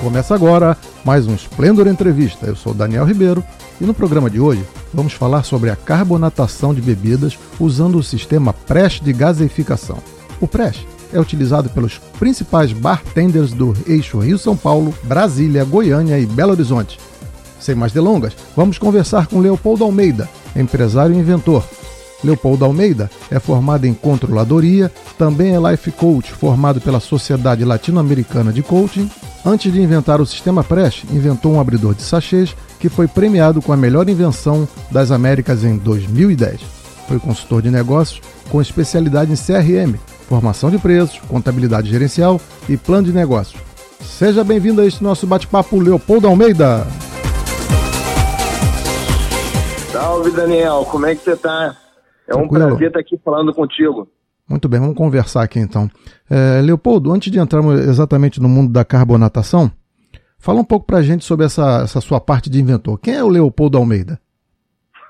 Começa agora mais um Esplendor Entrevista. Eu sou Daniel Ribeiro e no programa de hoje vamos falar sobre a carbonatação de bebidas usando o sistema PRESH de gaseificação. O PRESH é utilizado pelos principais bartenders do eixo Rio-São Paulo, Brasília, Goiânia e Belo Horizonte. Sem mais delongas, vamos conversar com Leopoldo Almeida, empresário e inventor. Leopoldo Almeida é formado em controladoria, também é life coach formado pela Sociedade Latino-Americana de Coaching. Antes de inventar o sistema Prest, inventou um abridor de sachês que foi premiado com a melhor invenção das Américas em 2010. Foi consultor de negócios com especialidade em CRM, formação de preços, contabilidade gerencial e plano de negócios. Seja bem-vindo a este nosso bate-papo, Leopoldo Almeida. Salve, Daniel. Como é que você está? É um Tranquilo. prazer estar aqui falando contigo. Muito bem, vamos conversar aqui então. É, Leopoldo, antes de entrarmos exatamente no mundo da carbonatação, fala um pouco pra gente sobre essa, essa sua parte de inventor. Quem é o Leopoldo Almeida?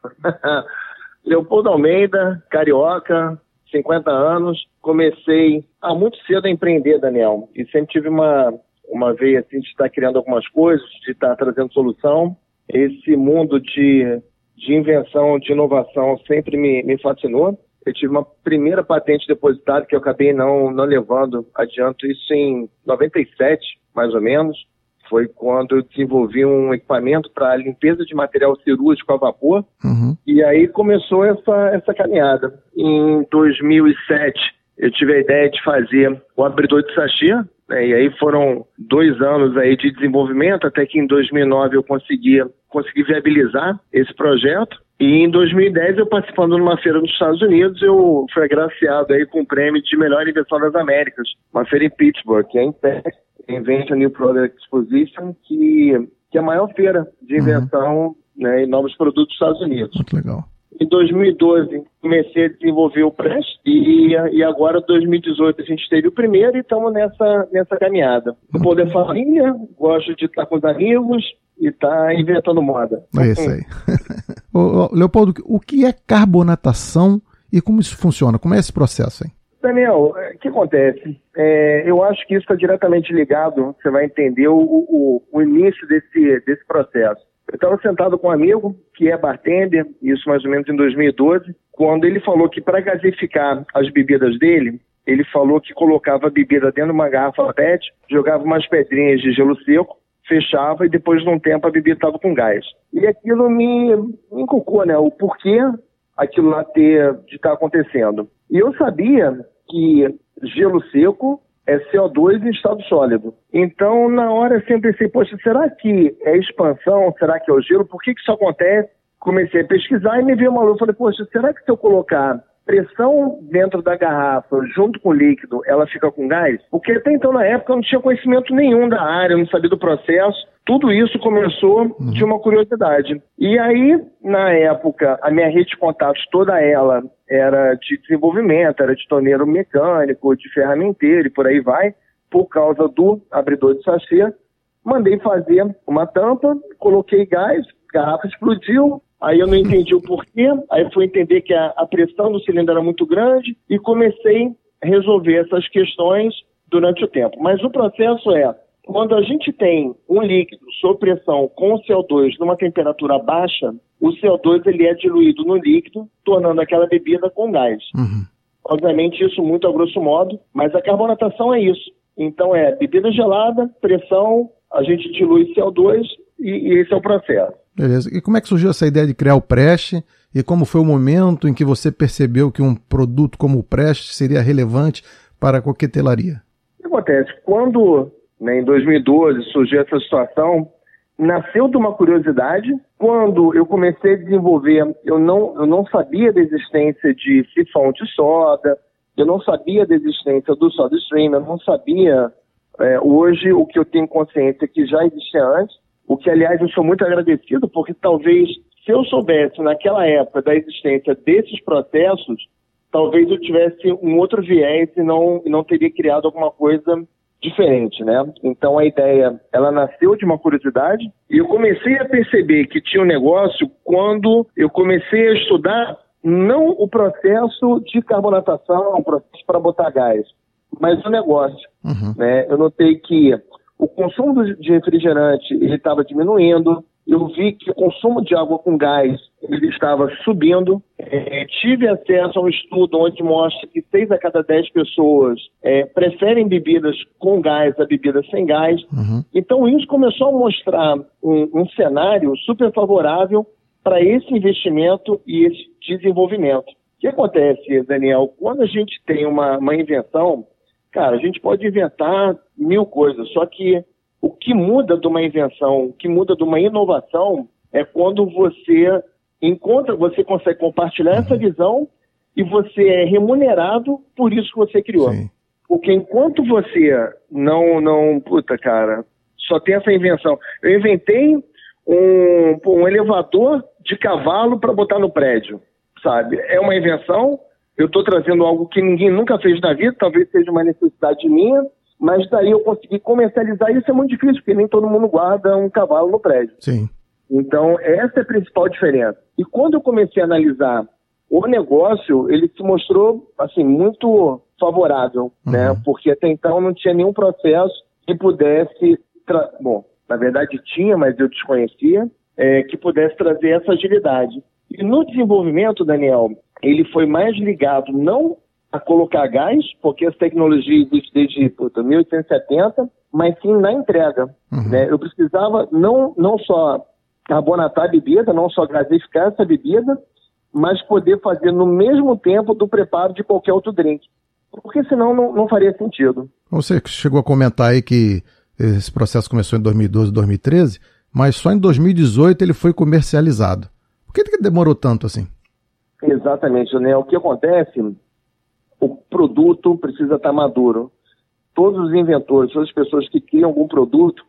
Leopoldo Almeida, carioca, 50 anos. Comecei há muito cedo a empreender, Daniel. E sempre tive uma, uma veia assim, de estar criando algumas coisas, de estar trazendo solução. Esse mundo de, de invenção, de inovação sempre me, me fascinou. Eu tive uma primeira patente depositada que eu acabei não, não levando adiante, isso em 97, mais ou menos. Foi quando eu desenvolvi um equipamento para limpeza de material cirúrgico a vapor. Uhum. E aí começou essa, essa caminhada. Em 2007, eu tive a ideia de fazer o abridor de sachê, né, e aí foram dois anos aí de desenvolvimento, até que em 2009 eu consegui, consegui viabilizar esse projeto. E em 2010, eu participando numa feira nos Estados Unidos, eu fui agraciado aí com o prêmio de melhor invenção das Américas, uma feira em Pittsburgh, que é Texas, Invention New Product Exposition, que, que é a maior feira de invenção né, e novos produtos dos Estados Unidos. Muito legal. Em 2012, comecei a desenvolver o Press e, e agora, em 2018, a gente teve o primeiro e estamos nessa, nessa caminhada. O poder família, gosto de estar com os amigos e estar inventando moda. É isso aí. Leopoldo, o que é carbonatação e como isso funciona? Como é esse processo aí? Daniel, é, o que acontece? É, eu acho que isso está diretamente ligado, você vai entender o, o, o início desse, desse processo. Eu estava sentado com um amigo que é bartender, isso mais ou menos em 2012, quando ele falou que para gasificar as bebidas dele, ele falou que colocava a bebida dentro de uma garrafa PET, jogava umas pedrinhas de gelo seco, fechava e depois de um tempo a bebida estava com gás. E aquilo me, me inculcou, né? O porquê aquilo lá ter, de estar acontecendo. E eu sabia que gelo seco é CO2 em estado sólido. Então, na hora eu sempre pensei, poxa, será que é expansão? Será que é o gelo? Por que, que isso acontece? Comecei a pesquisar e me veio uma luz. Falei, poxa, será que se eu colocar pressão dentro da garrafa junto com o líquido, ela fica com gás? Porque até então, na época, eu não tinha conhecimento nenhum da área, eu não sabia do processo. Tudo isso começou de uma curiosidade. E aí, na época, a minha rede de contatos, toda ela era de desenvolvimento, era de torneiro mecânico, de ferramenteiro e por aí vai, por causa do abridor de sachê. Mandei fazer uma tampa, coloquei gás, garrafa explodiu, aí eu não entendi o porquê, aí fui entender que a, a pressão do cilindro era muito grande e comecei a resolver essas questões durante o tempo. Mas o processo é, Quando a gente tem um líquido sob pressão com CO2 numa temperatura baixa, o CO2 ele é diluído no líquido, tornando aquela bebida com gás. Uhum. Obviamente, isso muito a grosso modo, mas a carbonatação é isso. Então, é bebida gelada, pressão, a gente dilui CO2 e, e esse é o processo. Beleza. E como é que surgiu essa ideia de criar o Preste? E como foi o momento em que você percebeu que um produto como o Preste seria relevante para a coquetelaria? O que acontece? Quando, né, em 2012, surgiu essa situação, nasceu de uma curiosidade. Quando eu comecei a desenvolver, eu não, eu não sabia da existência de sifão de soda, eu não sabia da existência do soda stream, eu não sabia é, hoje o que eu tenho consciência que já existia antes, o que, aliás, eu sou muito agradecido, porque talvez se eu soubesse naquela época da existência desses processos, talvez eu tivesse um outro viés e não, e não teria criado alguma coisa diferente, né? Então a ideia, ela nasceu de uma curiosidade e eu comecei a perceber que tinha um negócio quando eu comecei a estudar não o processo de carbonatação, o processo para botar gás, mas o negócio, uhum. né? Eu notei que o consumo de refrigerante ele estava diminuindo, eu vi que o consumo de água com gás ele estava subindo. É, tive acesso a um estudo onde mostra que 6 a cada 10 pessoas é, preferem bebidas com gás a bebidas sem gás. Uhum. Então, isso começou a mostrar um, um cenário super favorável para esse investimento e esse desenvolvimento. O que acontece, Daniel? Quando a gente tem uma, uma invenção, cara, a gente pode inventar mil coisas, só que o que muda de uma invenção, o que muda de uma inovação é quando você encontra, você consegue compartilhar essa uhum. visão e você é remunerado por isso que você criou. Sim. Porque enquanto você não, não, puta cara, só tem essa invenção. Eu inventei um, um elevador de cavalo para botar no prédio, sabe? É uma invenção. Eu estou trazendo algo que ninguém nunca fez na vida, talvez seja uma necessidade minha mas daí eu consegui comercializar isso é muito difícil, porque nem todo mundo guarda um cavalo no prédio. Sim. Então, essa é a principal diferença. E quando eu comecei a analisar o negócio, ele se mostrou, assim, muito favorável, uhum. né? Porque até então não tinha nenhum processo que pudesse... Tra... Bom, na verdade tinha, mas eu desconhecia, é, que pudesse trazer essa agilidade. E no desenvolvimento, Daniel, ele foi mais ligado não a colocar gás, porque essa tecnologia existe desde puta, 1870, mas sim na entrega. Uhum. Né? Eu precisava não, não só carbonatar a bebida, não só gasificar essa bebida, mas poder fazer no mesmo tempo do preparo de qualquer outro drink. Porque senão não, não faria sentido. Você chegou a comentar aí que esse processo começou em 2012, 2013, mas só em 2018 ele foi comercializado. Por que, que demorou tanto assim? Exatamente, né? O que acontece o produto precisa estar maduro. Todos os inventores, todas as pessoas que criam algum produto,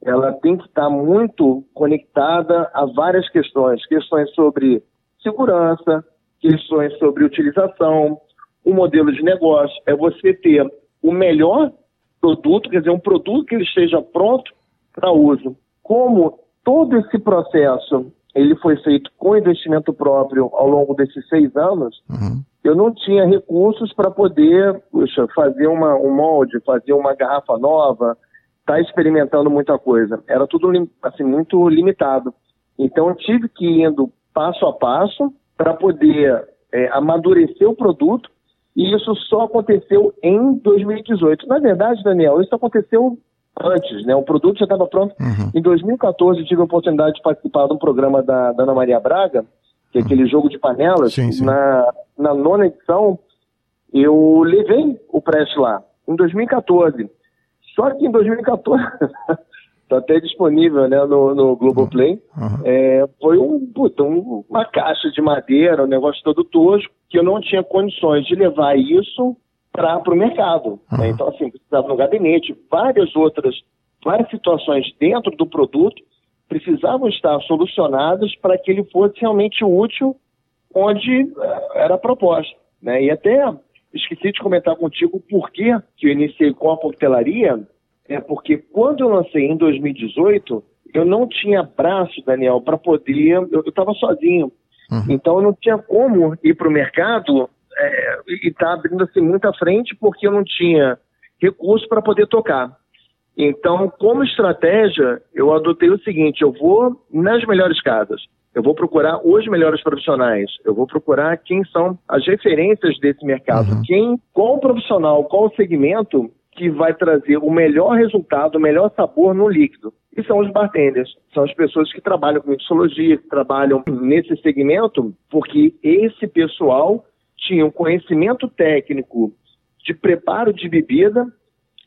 ela tem que estar muito conectada a várias questões, questões sobre segurança, questões sobre utilização, o modelo de negócio, é você ter o melhor produto, quer dizer, um produto que ele esteja pronto para uso. Como todo esse processo ele foi feito com investimento próprio ao longo desses seis anos, uhum eu não tinha recursos para poder puxa, fazer uma, um molde, fazer uma garrafa nova, estar tá experimentando muita coisa. Era tudo assim, muito limitado. Então eu tive que ir indo passo a passo para poder é, amadurecer o produto e isso só aconteceu em 2018. Na verdade, Daniel, isso aconteceu antes, né? O produto já estava pronto. Uhum. Em 2014 tive a oportunidade de participar de um programa da, da Ana Maria Braga, que é aquele jogo de panelas, sim, sim. Na, na nona edição, eu levei o Prest lá, em 2014. Só que em 2014, está até disponível né, no, no Globoplay, uhum. é, foi um, puta, um, uma caixa de madeira, um negócio todo tosco, que eu não tinha condições de levar isso para o mercado. Uhum. Né? Então, assim, precisava no gabinete, várias outras, várias situações dentro do produto precisavam estar solucionadas para que ele fosse realmente útil onde eh, era proposta. Né? E até esqueci de comentar contigo por que eu iniciei com a coquetelaria, é porque quando eu lancei em 2018, eu não tinha braço, Daniel, para poder. Eu estava sozinho. Uhum. Então eu não tinha como ir para o mercado é, e estar tá abrindo assim muita frente porque eu não tinha recurso para poder tocar. Então, como estratégia, eu adotei o seguinte: eu vou nas melhores casas, eu vou procurar os melhores profissionais, eu vou procurar quem são as referências desse mercado, uhum. quem, qual profissional, qual segmento que vai trazer o melhor resultado, o melhor sabor no líquido. E são os bartenders, são as pessoas que trabalham com mixologia, que trabalham nesse segmento, porque esse pessoal tinha um conhecimento técnico de preparo de bebida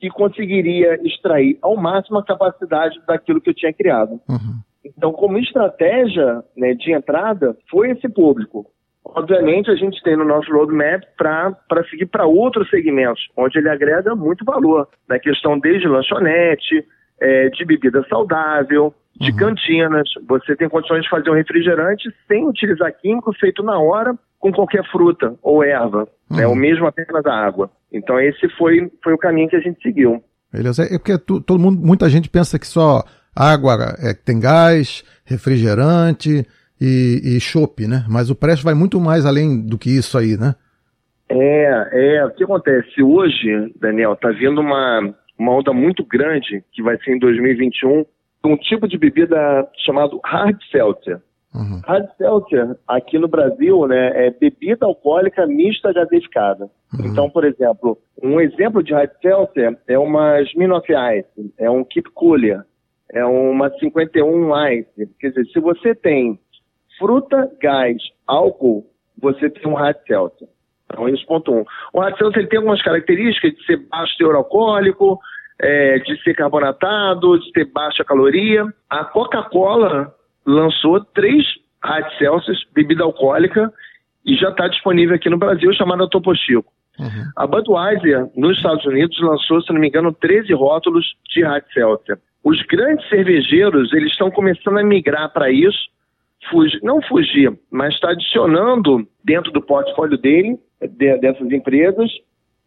e conseguiria extrair ao máximo a capacidade daquilo que eu tinha criado. Uhum. Então, como estratégia né, de entrada, foi esse público. Obviamente, a gente tem no nosso roadmap para seguir para outros segmentos, onde ele agrega muito valor, na questão desde lanchonete, é, de bebida saudável, de uhum. cantinas. Você tem condições de fazer um refrigerante sem utilizar químico, feito na hora, com qualquer fruta ou erva, uhum. né, ou mesmo apenas a água. Então, esse foi, foi o caminho que a gente seguiu. Beleza. É porque tu, todo mundo, muita gente pensa que só água é, tem gás, refrigerante e, chope, né? Mas o Prest vai muito mais além do que isso aí, né? É, é. O que acontece hoje, Daniel, tá vindo uma, uma onda muito grande, que vai ser em 2021, um tipo de bebida chamado hard seltzer. Uhum. Hard seltzer, aqui no Brasil, né, é bebida alcoólica mista gasificada. Uhum. Então, por exemplo, um exemplo de hard seltzer é uma Smirnoff Ice, é um Keep Cooler, é uma 51 Ice. Quer dizer, se você tem fruta, gás, álcool, você tem um hard seltzer. Então, isso ponto um. O hard seltzer tem algumas características de ser baixo teor alcoólico, é, de ser carbonatado, de ter baixa caloria. A Coca-Cola lançou três hard seltzers, bebida alcoólica, e já está disponível aqui no Brasil, chamada Topo Chico. Uhum. A Budweiser, nos Estados Unidos, lançou, se não me engano, 13 rótulos de hard seltzer. Os grandes cervejeiros, eles estão começando a migrar para isso, fugir, não fugir, mas está adicionando dentro do portfólio dele, de, dessas empresas,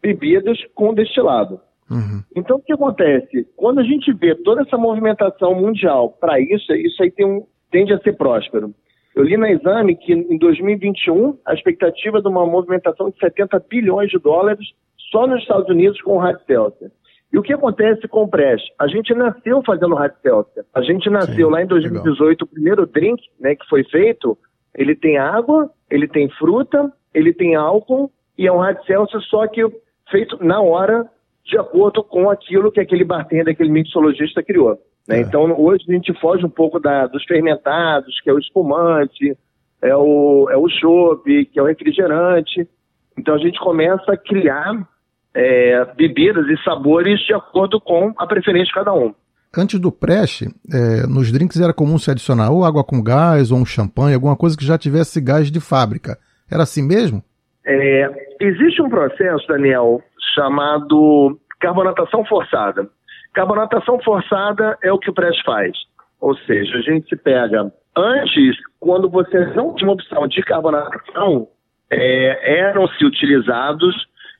bebidas com destilado. Uhum. Então, o que acontece? Quando a gente vê toda essa movimentação mundial para isso, isso aí um, tende a ser próspero. Eu li na exame que em 2021 a expectativa de uma movimentação de 70 bilhões de dólares só nos Estados Unidos com o hard seltzer. E o que acontece com o Prest? A gente nasceu fazendo hard seltzer. A gente nasceu Sim, lá em 2018, legal. o primeiro drink né, que foi feito, ele tem água, ele tem fruta, ele tem álcool e é um hard seltzer só que feito na hora, de acordo com aquilo que aquele bartender, aquele mixologista criou. Né? É. Então, hoje a gente foge um pouco da, dos fermentados, que é o espumante, é o, é o chope, que é o refrigerante. Então, a gente começa a criar é, bebidas e sabores de acordo com a preferência de cada um. Antes do preste, é, nos drinks era comum se adicionar ou água com gás ou um champanhe, alguma coisa que já tivesse gás de fábrica. Era assim mesmo? É, existe um processo, Daniel, chamado carbonatação forçada. Carbonatação forçada é o que o preste faz. Ou seja, a gente pega. Antes, quando você não tinha opção de carbonatação, é, eram-se utilizados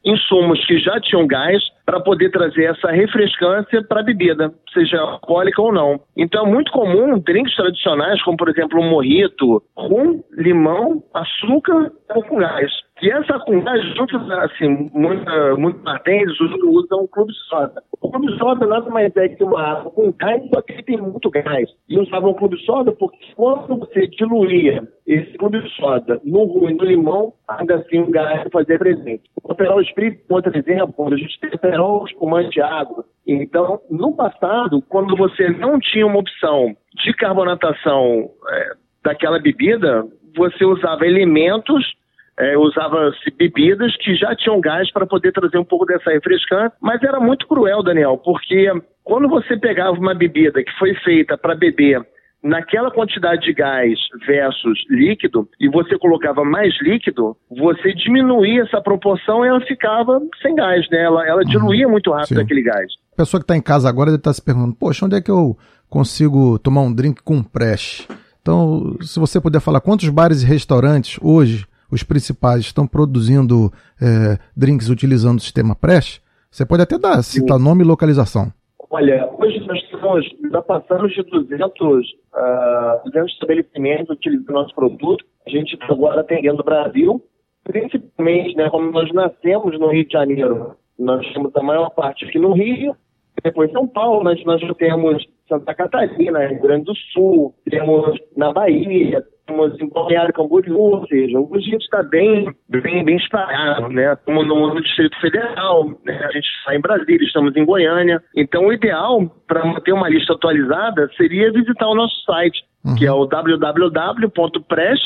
insumos que já tinham gás para poder trazer essa refrescância para a bebida, seja alcoólica ou não. Então é muito comum drinks tradicionais, como por exemplo um morrito, rum, limão, açúcar ou com gás. E essa com gás, junto, assim, muita, muitos bartenders usam o clube soda. O clube soda nada mais é que uma água com gás, só que tem muito gás. E usavam o clube soda porque quando você diluía esse clube soda no rum e no limão, ainda assim o gás fazia presente. O Aperol Espírito, outro exemplo, a gente tem Aperol espumante água. Então, no passado, quando você não tinha uma opção de carbonatação é, daquela bebida, você usava elementos é, usava-se bebidas que já tinham gás para poder trazer um pouco dessa refrescância, mas era muito cruel, Daniel, porque quando você pegava uma bebida que foi feita para beber naquela quantidade de gás versus líquido, e você colocava mais líquido, você diminuía essa proporção e ela ficava sem gás, né? Ela, ela uhum. diluía muito rápido Sim. aquele gás. A pessoa que está em casa agora deve estar tá se perguntando, poxa, onde é que eu consigo tomar um drink com preste? Então, se você puder falar, quantos bares e restaurantes hoje os principais estão produzindo é, drinks utilizando o sistema Prest, você pode até dar, citar nome e localização. Olha, hoje nós estamos, já passamos de 200, uh, 200 estabelecimentos utilizando nosso produto. A gente está agora atendendo o Brasil, principalmente, né, como nós nascemos no Rio de Janeiro, nós temos a maior parte aqui no Rio, depois São Paulo, nós já temos Santa Catarina, Rio Grande do Sul, temos na Bahia, temos em Balneário Camboriú, ou seja, o gente está bem, bem, bem espalhado, né? Estamos no, no Distrito Federal, né? a gente está em Brasília, estamos em Goiânia. Então, o ideal para manter uma lista atualizada seria visitar o nosso site, uhum. que é o www.press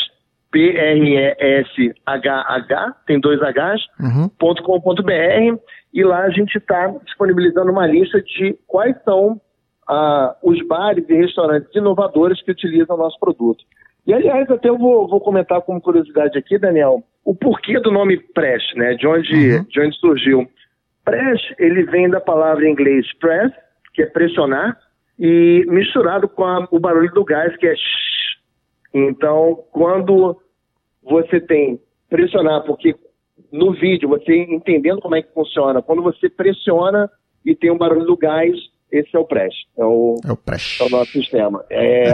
P-R-E-S-H-H, tem dois Hs, uhum. .com.br, e lá a gente está disponibilizando uma lista de quais são ah, os bares e restaurantes inovadores que utilizam o nosso produto. E, aliás, até eu vou, vou comentar como curiosidade aqui, Daniel, o porquê do nome press, né? De onde, uhum. de onde surgiu. Press, ele vem da palavra em inglês press, que é pressionar, e misturado com a, o barulho do gás, que é shh. Então, quando você tem pressionar, porque no vídeo, você entendendo como é que funciona, quando você pressiona e tem um barulho do gás, esse é o press. É o, é o, press. É o nosso sistema. É.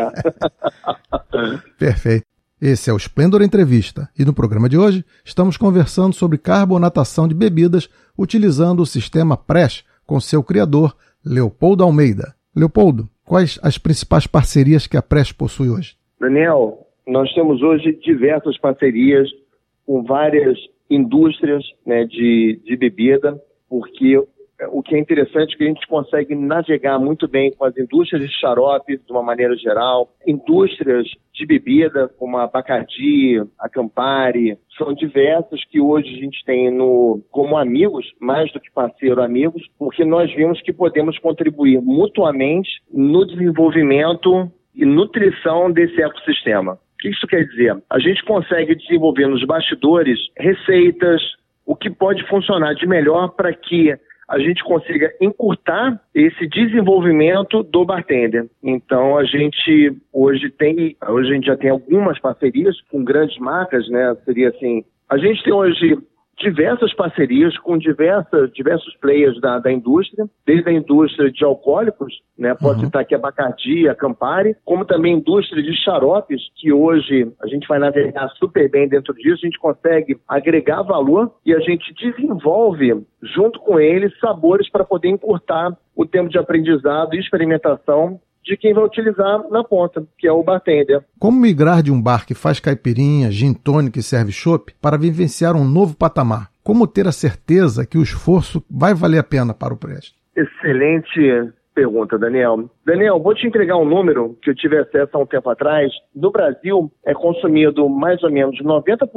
Perfeito. Esse é o Splendor Entrevista e no programa de hoje estamos conversando sobre carbonatação de bebidas utilizando o sistema Press com seu criador, Leopoldo Almeida. Leopoldo, quais as principais parcerias que a Press possui hoje? Daniel, nós temos hoje diversas parcerias com várias indústrias né, de, de bebida, porque o que é interessante é que a gente consegue navegar muito bem com as indústrias de xarope, de uma maneira geral, indústrias de bebida, como a Bacardi, a Campari, são diversas que hoje a gente tem no, como amigos, mais do que parceiro amigos, porque nós vimos que podemos contribuir mutuamente no desenvolvimento e nutrição desse ecossistema. O que isso quer dizer? A gente consegue desenvolver nos bastidores receitas, o que pode funcionar de melhor para que a gente consiga encurtar esse desenvolvimento do bartender. Então a gente hoje tem, hoje a gente já tem algumas parcerias com grandes marcas, né? Seria assim, a gente tem hoje diversas parcerias com diversas, diversos players da, da indústria, desde a indústria de alcoólicos, né, pode uhum. citar aqui a Bacardi, a Campari, como também a indústria de xaropes, que hoje a gente vai navegar super bem dentro disso, a gente consegue agregar valor e a gente desenvolve, junto com eles, sabores para poder encurtar o tempo de aprendizado e experimentação de quem vai utilizar na ponta, que é o bartender. Como migrar de um bar que faz caipirinha, gin tônica e serve chopp para vivenciar um novo patamar? Como ter a certeza que o esforço vai valer a pena para o Preste? Excelente pergunta, Daniel. Daniel, vou te entregar um número que eu tive acesso há um tempo atrás. No Brasil, é consumido mais ou menos 90%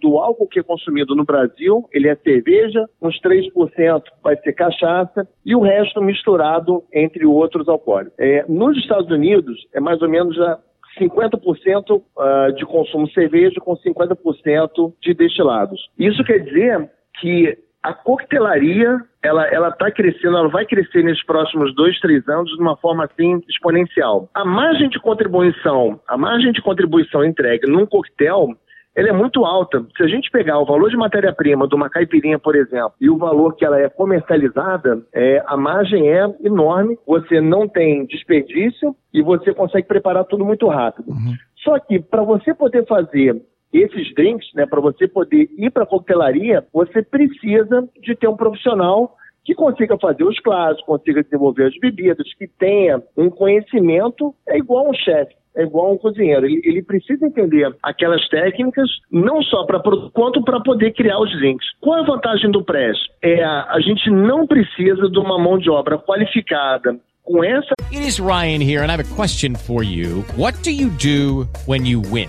do álcool que é consumido no Brasil, ele é cerveja, uns 3% vai ser cachaça e o resto misturado entre outros alcoólicos. É, nos Estados Unidos, é mais ou menos a 50% ah, de consumo cerveja com 50% de destilados. Isso quer dizer que a coquetelaria ela ela está crescendo, ela vai crescer nesses próximos dois, três anos de uma forma assim exponencial. A margem de contribuição, a margem de contribuição entregue num coquetel ela é muito alta. Se a gente pegar o valor de matéria-prima de uma caipirinha, por exemplo, e o valor que ela é comercializada, é, a margem é enorme, você não tem desperdício e você consegue preparar tudo muito rápido. Uhum. Só que para você poder fazer esses drinks, né, para você poder ir para a coquetelaria, você precisa de ter um profissional que consiga fazer os clássicos, consiga desenvolver as bebidas, que tenha um conhecimento, é igual um chefe. É igual um cozinheiro. Ele, ele, precisa entender aquelas técnicas, não só para quanto para poder criar os drinks. Qual é a vantagem do press? É a, a gente não precisa de uma mão de obra qualificada com essa. It is Ryan here and I have a question for you. What do you do when you win?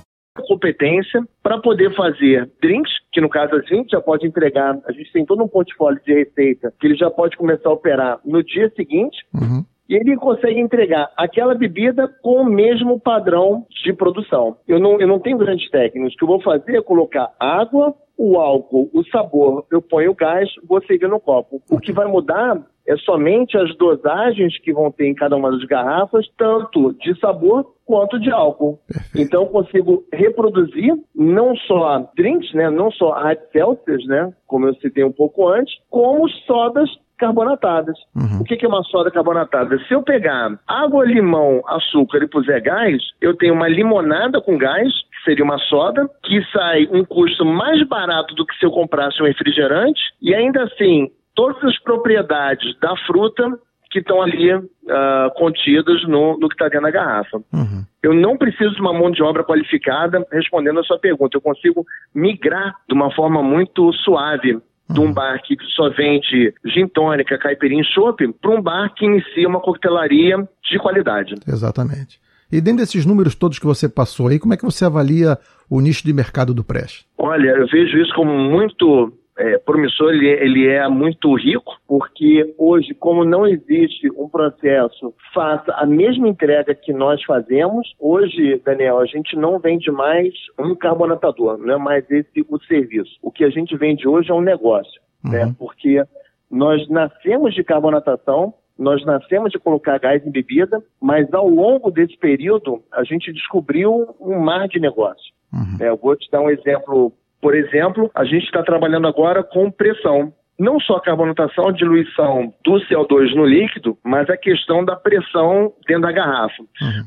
Competência para poder fazer drinks, que no caso a gente já pode entregar, a gente tem todo um portfólio de receita que ele já pode começar a operar no dia seguinte. Uhum. E ele consegue entregar aquela bebida com o mesmo padrão de produção. Eu não, eu não tenho grandes técnicas. O que eu vou fazer é colocar água, o álcool, o sabor, eu ponho o gás, vou servir no copo. O que vai mudar é somente as dosagens que vão ter em cada uma das garrafas, tanto de sabor quanto de álcool. Então eu consigo reproduzir não só drinks, né, não só hard seltzers, né, como eu citei um pouco antes, como sodas carbonatadas. O que é uma soda carbonatada? Se eu pegar água, limão, açúcar e puser gás, eu tenho uma limonada com gás, que seria uma soda, que sai um custo mais barato do que se eu comprasse um refrigerante, e ainda assim, todas as propriedades da fruta que estão ali ah, contidas no, no que está dentro da garrafa. Uhum. Eu não preciso de uma mão de obra qualificada respondendo a sua pergunta. Eu consigo migrar de uma forma muito suave de um bar que só vende gin tônica, caipirinha e chopp para um bar que inicia uma coquetelaria de qualidade. Exatamente. E dentro desses números todos que você passou aí, como é que você avalia o nicho de mercado do Prest? Olha, eu vejo isso como muito é, promissor, ele, ele é muito rico, porque hoje, como não existe um processo faça a mesma entrega que nós fazemos, hoje, Daniel, a gente não vende mais um carbonatador, não é mais esse o serviço. O que a gente vende hoje é um negócio, né? Porque nós nascemos de carbonatação, nós nascemos de colocar gás em bebida, mas ao longo desse período a gente descobriu um mar de negócio. É, eu vou te dar um exemplo. Por exemplo, a gente está trabalhando agora com pressão. Não só a carbonatação, a diluição do CO2 no líquido, mas a questão da pressão dentro da garrafa.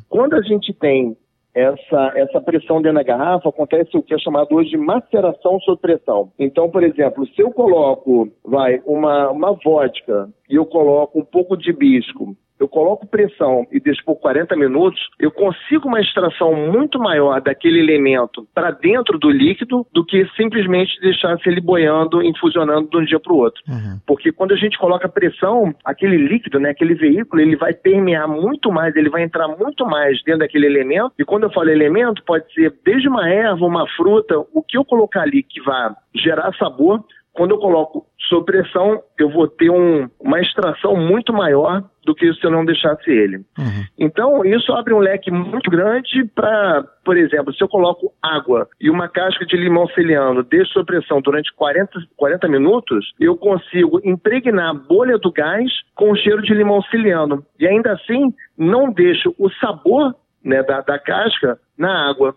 Quando a gente tem essa, essa pressão dentro da garrafa, acontece o que é chamado hoje de maceração sob pressão. Então, por exemplo, se eu coloco, vai, uma, uma vodka e eu coloco um pouco de hibisco, eu coloco pressão e deixo por 40 minutos, eu consigo uma extração muito maior daquele elemento para dentro do líquido do que simplesmente deixasse ele boiando, infusionando de um dia para o outro. Porque quando a gente coloca pressão, aquele líquido, né, aquele veículo, ele vai permear muito mais, ele vai entrar muito mais dentro daquele elemento. E quando eu falo elemento, pode ser desde uma erva, uma fruta, o que eu colocar ali que vai gerar sabor, quando eu coloco sob pressão, eu vou ter um- uma extração muito maior do que se eu não deixasse ele. Então, isso abre um leque muito grande para, por exemplo, se eu coloco água e uma casca de limão ciliano, deixo sob pressão durante 40, 40 minutos, eu consigo impregnar a bolha do gás com o cheiro de limão ciliano. E ainda assim, não deixo o sabor né, da, da casca na água.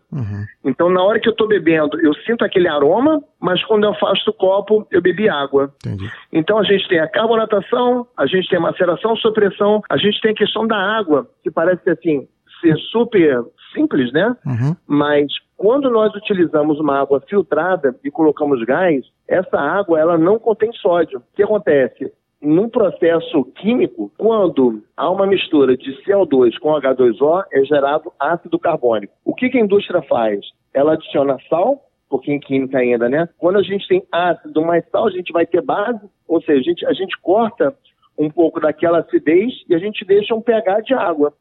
Então, na hora que eu estou bebendo, eu sinto aquele aroma, mas quando eu afasto o copo, eu bebi água. Entendi. Então, a gente tem a carbonatação, a gente tem a maceração sob pressão, a gente tem a questão da água, que parece assim ser super simples, né? Uhum. Mas quando nós utilizamos uma água filtrada e colocamos gás, essa água ela não contém sódio. O que acontece? Num processo químico, quando há uma mistura de CO2 com H2O, é gerado ácido carbônico. O que, que a indústria faz? Ela adiciona sal, porque em química ainda, né? Quando a gente tem ácido mais sal, a gente vai ter base, ou seja, a gente, a gente corta um pouco daquela acidez e a gente deixa um pH de água.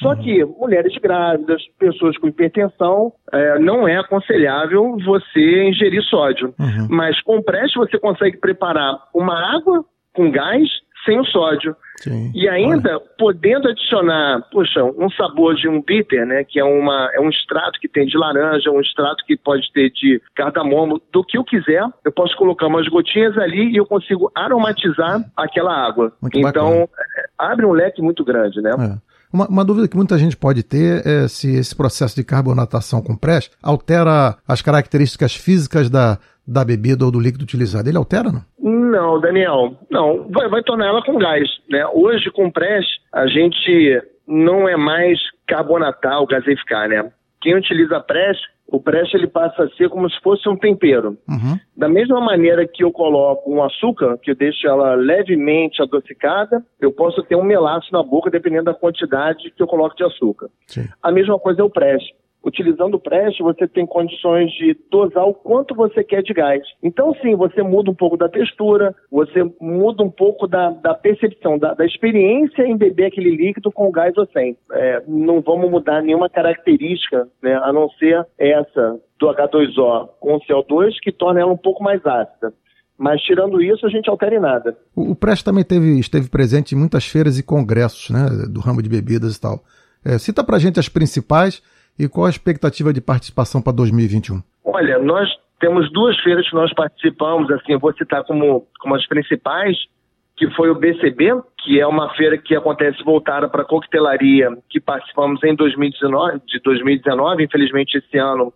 Só que mulheres grávidas, pessoas com hipertensão, eh, não é aconselhável você ingerir sódio. Mas com Prest você consegue preparar uma água com gás sem o sódio. Sim. E ainda podendo adicionar, puxa, um sabor de um bitter, né, que é, uma, é um extrato que tem de laranja, um extrato que pode ter de cardamomo, do que eu quiser, eu posso colocar umas gotinhas ali e eu consigo aromatizar aquela água. Muito então, bacana. é, abre um leque muito grande, né? Uma, uma dúvida que muita gente pode ter é se esse processo de carbonatação com press altera as características físicas da, da bebida ou do líquido utilizado. Ele altera, não? Não, Daniel, não. Vai, vai tornar ela com gás. Né? Hoje, com press, a gente não é mais carbonatar ou gaseificar, né? Quem utiliza press, o press ele passa a ser como se fosse um tempero. Uhum. Da mesma maneira que eu coloco um açúcar, que eu deixo ela levemente adocicada, eu posso ter um melaço na boca dependendo da quantidade que eu coloco de açúcar. Sim. A mesma coisa é o press. Utilizando o Prest, você tem condições de dosar o quanto você quer de gás. Então, sim, você muda um pouco da textura, você muda um pouco da, da percepção, da, da, experiência em beber aquele líquido com gás ou sem. É, não vamos mudar nenhuma característica, né, a não ser essa do H2O com o CO2, que torna ela um pouco mais ácida. Mas tirando isso, a gente altera em nada. O, o Prest também teve, esteve presente em muitas feiras e congressos né, do ramo de bebidas e tal. É, cita pra gente as principais e qual a expectativa de participação para 2021. Olha, nós temos duas feiras que nós participamos, assim, eu vou citar como, como as principais, que foi o BCB, que é uma feira que acontece voltada para coquetelaria, que participamos em 2019, de 2019, infelizmente esse ano,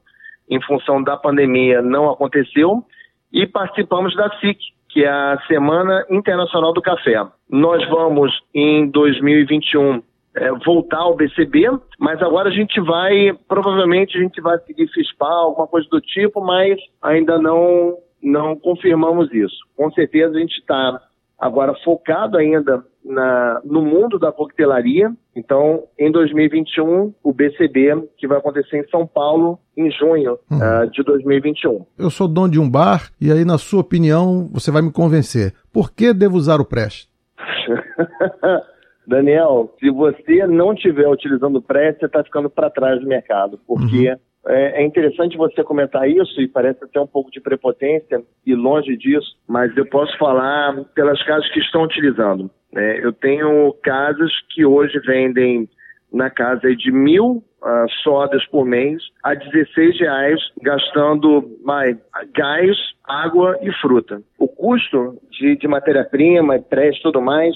em função da pandemia, não aconteceu e participamos da SIC, que é a Semana Internacional do Café. Nós vamos, em 2021, é, voltar ao BCB, mas agora a gente vai, provavelmente a gente vai seguir FISPAL, alguma coisa do tipo, mas ainda não, não confirmamos isso. Com certeza a gente está agora focado ainda na, no mundo da coquetelaria. Então, em 2021, o BCB, que vai acontecer em São Paulo, em junho uhum. uh, de 2021. Eu sou dono de um bar, e aí, na sua opinião, você vai me convencer. Por que devo usar o Prest? Daniel, se você não estiver utilizando o Prest, você está ficando para trás do mercado, porque uhum. É, é, interessante você comentar isso e parece até um pouco de prepotência e longe disso, mas eu posso falar pelas casas que estão utilizando. É, eu tenho casas que hoje vendem na casa de mil uh, sodas por mês a 16 reais, gastando mais gás, água e fruta. O custo de, de matéria-prima, pré e tudo mais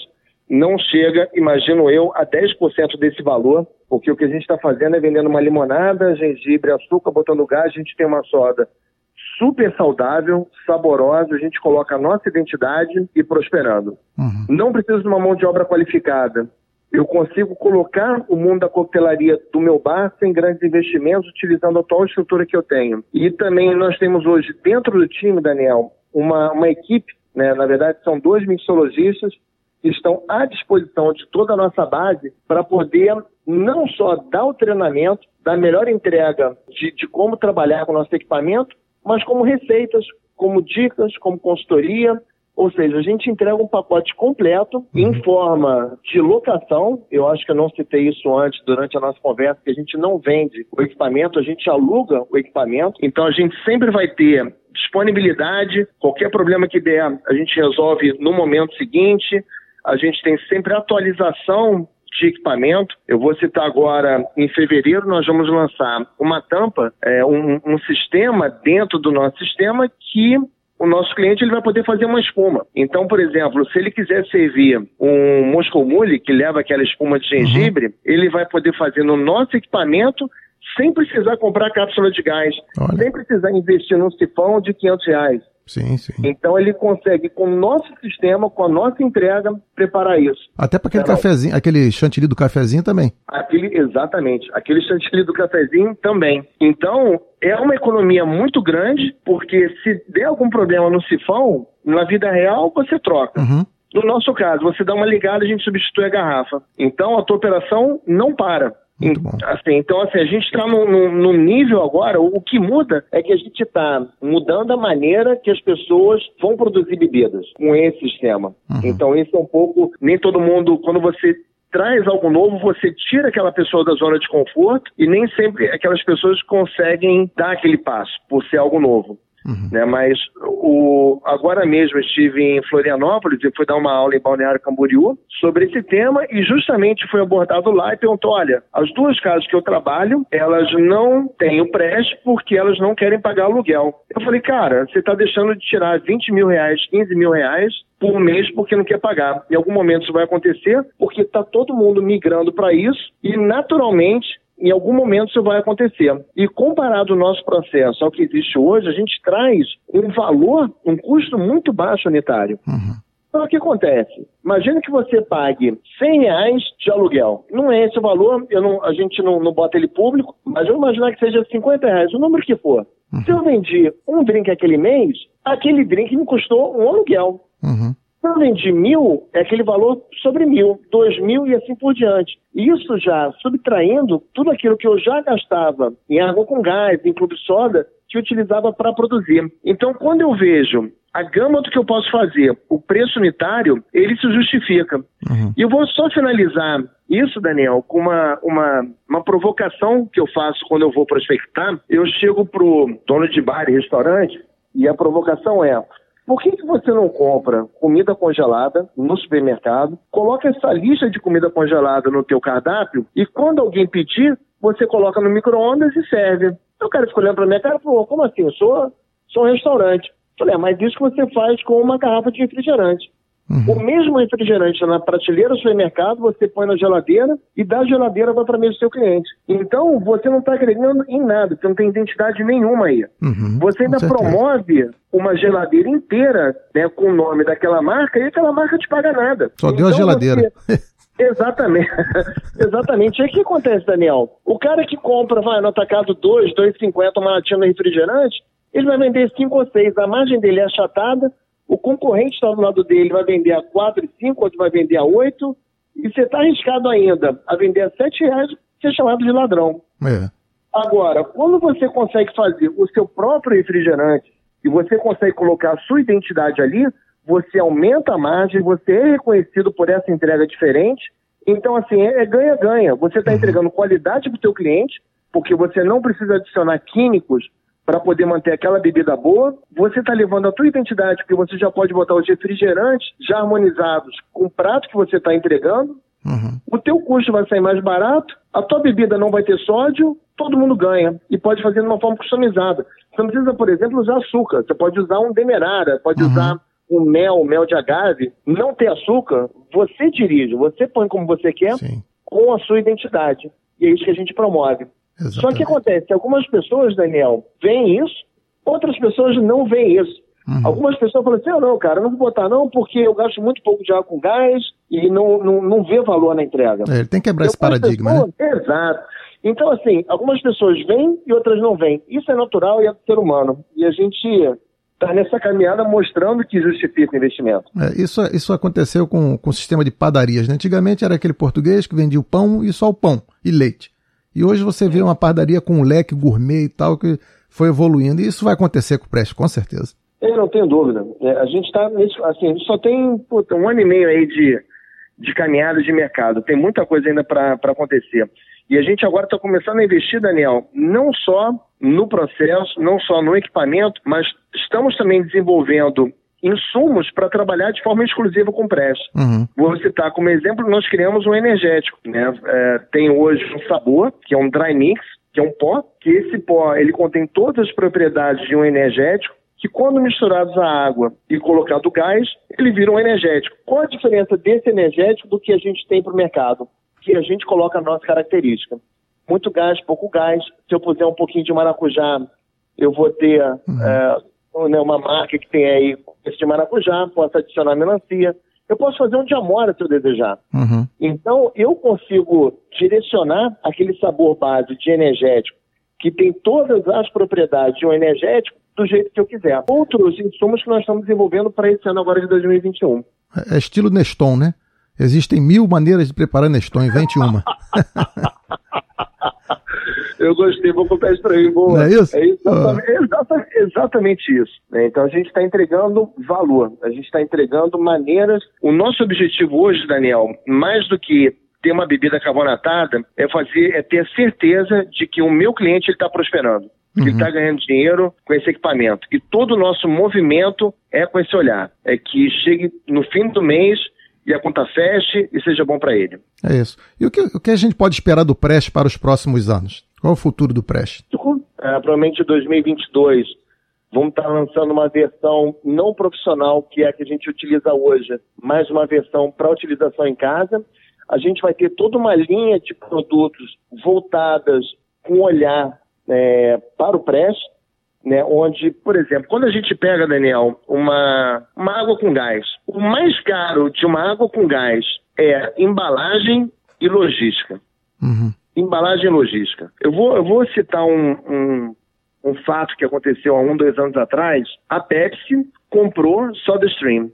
não chega, imagino eu, a 10% desse valor, porque o que a gente está fazendo é vendendo uma limonada, gengibre, açúcar, botando gás, a gente tem uma soda super saudável, saborosa, a gente coloca a nossa identidade e prosperando. Uhum. Não preciso de uma mão de obra qualificada. Eu consigo colocar o mundo da coquetelaria do meu bar sem grandes investimentos, utilizando a atual estrutura que eu tenho. E também nós temos hoje, dentro do time, Daniel, uma, uma equipe, né, na verdade são dois mixologistas, estão à disposição de toda a nossa base para poder não só dar o treinamento, dar a melhor entrega de, de como trabalhar com o nosso equipamento, mas como receitas, como dicas, como consultoria, ou seja, a gente entrega um pacote completo uhum. em forma de locação. Eu acho que eu não citei isso antes durante a nossa conversa, que a gente não vende o equipamento, a gente aluga o equipamento. Então a gente sempre vai ter disponibilidade, qualquer problema que der, a gente resolve no momento seguinte a gente tem sempre atualização de equipamento. Eu vou citar agora, em fevereiro, nós vamos lançar uma tampa, é, um, um sistema dentro do nosso sistema que o nosso cliente ele vai poder fazer uma espuma. Então, por exemplo, se ele quiser servir um Moscow Mule, que leva aquela espuma de gengibre, uhum. ele vai poder fazer no nosso equipamento sem precisar comprar cápsula de gás, Olha. sem precisar investir num sifão de 500 reais. Sim, sim. Então ele consegue, com o nosso sistema, com a nossa entrega, preparar isso. Até para aquele cafezinho, aquele chantilly do cafezinho também. Aquele, exatamente. Aquele chantilly do cafezinho também. Então, é uma economia muito grande, porque se der algum problema no sifão, na vida real você troca. Uhum. No nosso caso, você dá uma ligada e a gente substitui a garrafa. Então a tua operação não para. Muito bom. Assim, então, assim, a gente está num, nível agora, o, o, que muda é que a gente está mudando a maneira que as pessoas vão produzir bebidas com esse sistema. Uhum. Então, isso é um pouco. Nem todo mundo, quando você traz algo novo, você tira aquela pessoa da zona de conforto e nem sempre aquelas pessoas conseguem dar aquele passo por ser algo novo. Uhum. Né, mas o, agora mesmo estive em Florianópolis e fui dar uma aula em Balneário Camboriú sobre esse tema e justamente foi abordado lá e perguntou, olha, as duas casas que eu trabalho, elas não têm o preste porque elas não querem pagar aluguel. Eu falei, cara, você está deixando de tirar 20 mil reais, 15 mil reais por mês porque não quer pagar. Em algum momento isso vai acontecer porque está todo mundo migrando para isso e naturalmente em algum momento isso vai acontecer. E comparado o nosso processo ao que existe hoje, a gente traz um valor, um custo muito baixo unitário. Uhum. Então, o que acontece? Imagina que você pague 100 reais de aluguel. Não é esse o valor, não, a gente não, não, bota ele público, mas vamos imaginar que seja 50 reais, o número que for. Uhum. Se eu vendi um drink aquele mês, aquele drink me custou um aluguel. Uhum. Eu vendi mil, é aquele valor sobre mil, dois mil e assim por diante. Isso já subtraindo tudo aquilo que eu já gastava em água com gás, em clube soda, que utilizava para produzir. Então, quando eu vejo a gama do que eu posso fazer, o preço unitário, ele se justifica. Uhum. E eu vou só finalizar isso, Daniel, com uma, uma, uma provocação que eu faço quando eu vou prospectar. Eu chego pro dono de bar e restaurante e a provocação é por que, que você não compra comida congelada no supermercado, coloca essa lista de comida congelada no teu cardápio e quando alguém pedir, você coloca no micro-ondas e serve. O cara ficou olhando para minha cara e falou, como assim? Eu sou, sou um restaurante. Eu falei, é, mas isso que você faz com uma garrafa de refrigerante. Uhum. O mesmo refrigerante na prateleira do supermercado, você põe na geladeira e da geladeira vai para mesa do seu cliente. Então, você não está agregando em nada, você não tem identidade nenhuma aí. Uhum, você ainda promove uma geladeira inteira né, com o nome daquela marca e aquela marca te paga nada. Só então, deu a então, geladeira. Você... Exatamente. Exatamente. E o que acontece, Daniel? O cara que compra, vai no atacado 2, 2,50 uma latinha de refrigerante, ele vai vender 5 ou 6. A margem dele é achatada, o concorrente está do lado dele, vai vender a 4 e 5, outro vai vender a 8, e você está arriscado ainda a vender a 7 reais, ser chamado de ladrão. É. Agora, quando você consegue fazer o seu próprio refrigerante e você consegue colocar a sua identidade ali, você aumenta a margem, você é reconhecido por essa entrega diferente. Então, assim, é ganha-ganha. Você está uhum. entregando qualidade para o seu cliente, porque você não precisa adicionar químicos para poder manter aquela bebida boa. Você está levando a tua identidade, porque você já pode botar os refrigerantes já harmonizados com o prato que você está entregando. Uhum. O teu custo vai sair mais barato, a tua bebida não vai ter sódio, todo mundo ganha e pode fazer de uma forma customizada. Você não precisa, por exemplo, usar açúcar. Você pode usar um demerara, pode uhum. usar um mel, mel de agave. Não ter açúcar, você dirige, você põe como você quer, Sim. com a sua identidade. E é isso que a gente promove. Exatamente. Só que acontece, algumas pessoas, Daniel, veem isso, outras pessoas não veem isso. Uhum. Algumas pessoas falam assim, ah, não, cara, não vou botar não, porque eu gasto muito pouco de água com gás e não, não, não vê valor na entrega. É, ele tem que quebrar esse paradigma, pessoas, né? Exato. Então, assim, algumas pessoas vêm e outras não vêm. Isso é natural e é do ser humano. E a gente está nessa caminhada mostrando que justifica o investimento. É, isso, isso aconteceu com, com o sistema de padarias. Né? Antigamente era aquele português que vendia o pão e só o pão e leite. E hoje você vê uma padaria com um leque gourmet e tal que foi evoluindo. E isso vai acontecer com o Preste, com certeza. Eu não tenho dúvida. É, a gente está assim, a gente só tem puta, um ano e meio aí de, de caminhada de mercado. Tem muita coisa ainda para acontecer. E a gente agora está começando a investir, Daniel, não só no processo, não só no equipamento, mas estamos também desenvolvendo insumos para trabalhar de forma exclusiva com press. Uhum. Vou citar como exemplo, nós criamos um energético. Né? É, tem hoje um sabor, que é um dry mix, que é um pó, que esse pó ele contém todas as propriedades de um energético, que quando misturados à água e colocado gás, ele vira um energético. Qual a diferença desse energético do que a gente tem para o mercado? Que a gente coloca a nossa característica. Muito gás, pouco gás. Se eu puser um pouquinho de maracujá, eu vou ter uhum. é, né, uma marca que tem aí esse de maracujá, posso adicionar melancia. Eu posso fazer um de amora se eu desejar. Uhum. Então, eu consigo direcionar aquele sabor base de energético, que tem todas as propriedades de um energético, do jeito que eu quiser. Outros insumos que nós estamos desenvolvendo para esse ano agora de 2021. É estilo Neston, né? Existem mil maneiras de preparar Neston, invente uma. Eu gostei, vou comprar isso para mim. Boa. Não é isso? É exatamente, ah. exatamente, exatamente isso. Né? Então a gente está entregando valor, a gente está entregando maneiras. O nosso objetivo hoje, Daniel, mais do que ter uma bebida carbonatada, é fazer, é ter certeza de que o meu cliente está prosperando. Uhum. Ele está ganhando dinheiro com esse equipamento. E todo o nosso movimento é com esse olhar. É que chegue no fim do mês e a conta feche e seja bom para ele. É isso. E o que, o que a gente pode esperar do Prest para os próximos anos? Qual é o futuro do Prest? É, provavelmente em 2022 vamos estar lançando uma versão não profissional, que é a que a gente utiliza hoje, mais uma versão para utilização em casa. A gente vai ter toda uma linha de produtos voltadas com olhar é, para o Prest, né, onde, por exemplo, quando a gente pega, Daniel, uma, uma água com gás, o mais caro de uma água com gás é embalagem e logística. Uhum. Embalagem e logística. Eu vou, eu vou citar um, um, um fato que aconteceu há um, dois anos atrás. A Pepsi comprou SodaStream.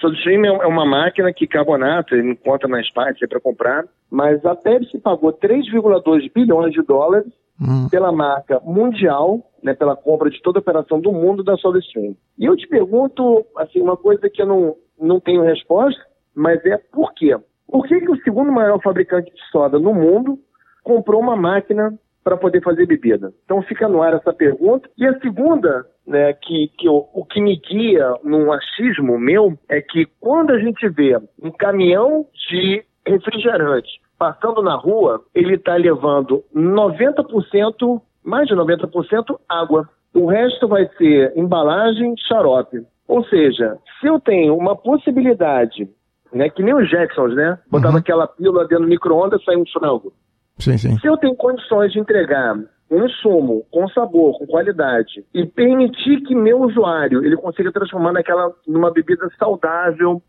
SodaStream é uma máquina que carbonato, ele encontra na Spice para comprar, mas a Pepsi pagou 3,2 bilhões de dólares hum. pela marca mundial, né, pela compra de toda a operação do mundo da SodaStream. E eu te pergunto, assim, uma coisa que eu não, não tenho resposta, mas é por quê? Por que, que o segundo maior fabricante de soda no mundo comprou uma máquina para poder fazer bebida? Então fica no ar essa pergunta. E a segunda, né, que, que eu, o que me guia num achismo meu é que quando a gente vê um caminhão de refrigerante passando na rua, ele está levando 90%, mais de 90% água. O resto vai ser embalagem, xarope. Ou seja, se eu tenho uma possibilidade, né, que nem os Jacksons, né? Botava uhum. aquela pílula dentro do micro-ondas e saia um frango. Sim, sim. Se eu tenho condições de entregar um insumo com sabor, com qualidade, e permitir que meu usuário ele consiga transformar naquela numa bebida saudável,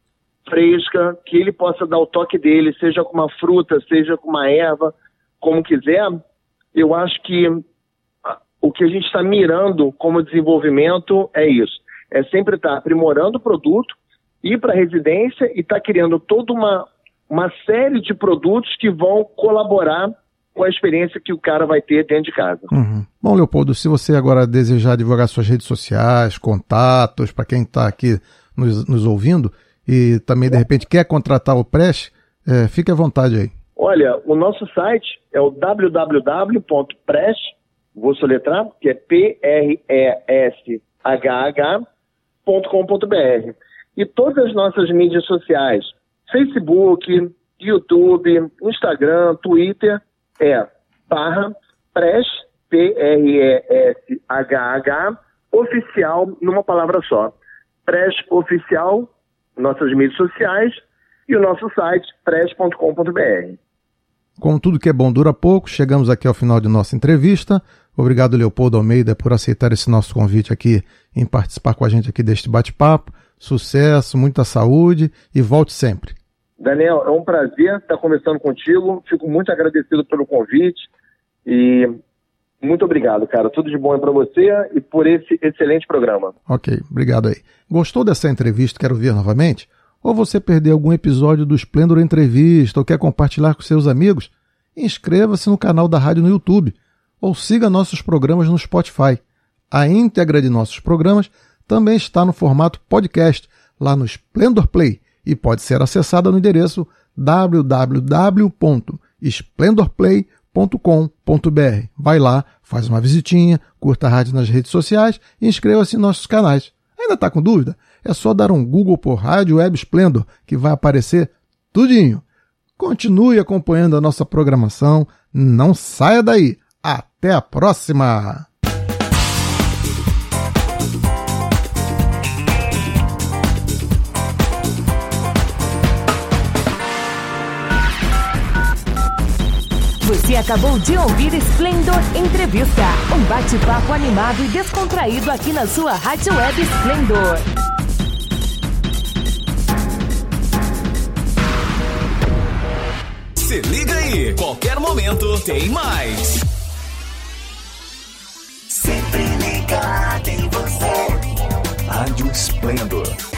fresca, que ele possa dar o toque dele, seja com uma fruta, seja com uma erva, como quiser, eu acho que o que a gente está mirando como desenvolvimento é isso. É sempre estar tá aprimorando o produto, ir para a residência e estar tá criando toda uma, uma série de produtos que vão colaborar com a experiência que o cara vai ter dentro de casa. Uhum. Bom, Leopoldo, se você agora desejar divulgar suas redes sociais, contatos, para quem está aqui nos, nos ouvindo, e também de repente quer contratar o Prest, é, fique à vontade aí. Olha, o nosso site é o www.prest, vou soletrar, que é P-R-E-S-H-H.com.br. E todas as nossas mídias sociais, Facebook, YouTube, Instagram, Twitter, é barra Prest, P-R-E-S-H-H, oficial, numa palavra só. Prest Oficial nossas mídias sociais e o nosso site press.com.br. Como tudo que é bom dura pouco, chegamos aqui ao final de nossa entrevista. Obrigado, Leopoldo Almeida, por aceitar esse nosso convite aqui em participar com a gente aqui deste bate-papo. Sucesso, muita saúde e volte sempre. Daniel, é um prazer estar conversando contigo. Fico muito agradecido pelo convite e muito obrigado, cara. Tudo de bom para você e por esse excelente programa. Ok, obrigado aí. Gostou dessa entrevista? Quero ver novamente? Ou você perdeu algum episódio do Esplendor Entrevista ou quer compartilhar com seus amigos? Inscreva-se no canal da rádio no YouTube ou siga nossos programas no Spotify. A íntegra de nossos programas também está no formato podcast lá no Splendor Play e pode ser acessada no endereço www.splendorplay.com www.radioweb.com.br. Vai lá, faz uma visitinha, curta a rádio nas redes sociais e inscreva-se em nossos canais. Ainda está com dúvida? É só dar um Google por Rádio Web Splendor que vai aparecer tudinho. Continue acompanhando a nossa programação, não saia daí. Até a próxima! Você acabou de ouvir Splendor Entrevista, um bate-papo animado e descontraído aqui na sua Rádio Web Splendor. Se liga aí, qualquer momento tem mais. Sempre ligado em você. Rádio Splendor